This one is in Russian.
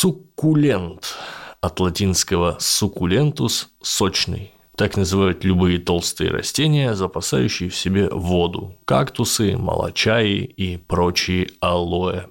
Суккулент от латинского суккулентус – сочный. Так называют любые толстые растения, запасающие в себе воду – кактусы, молочаи и прочие алоэ.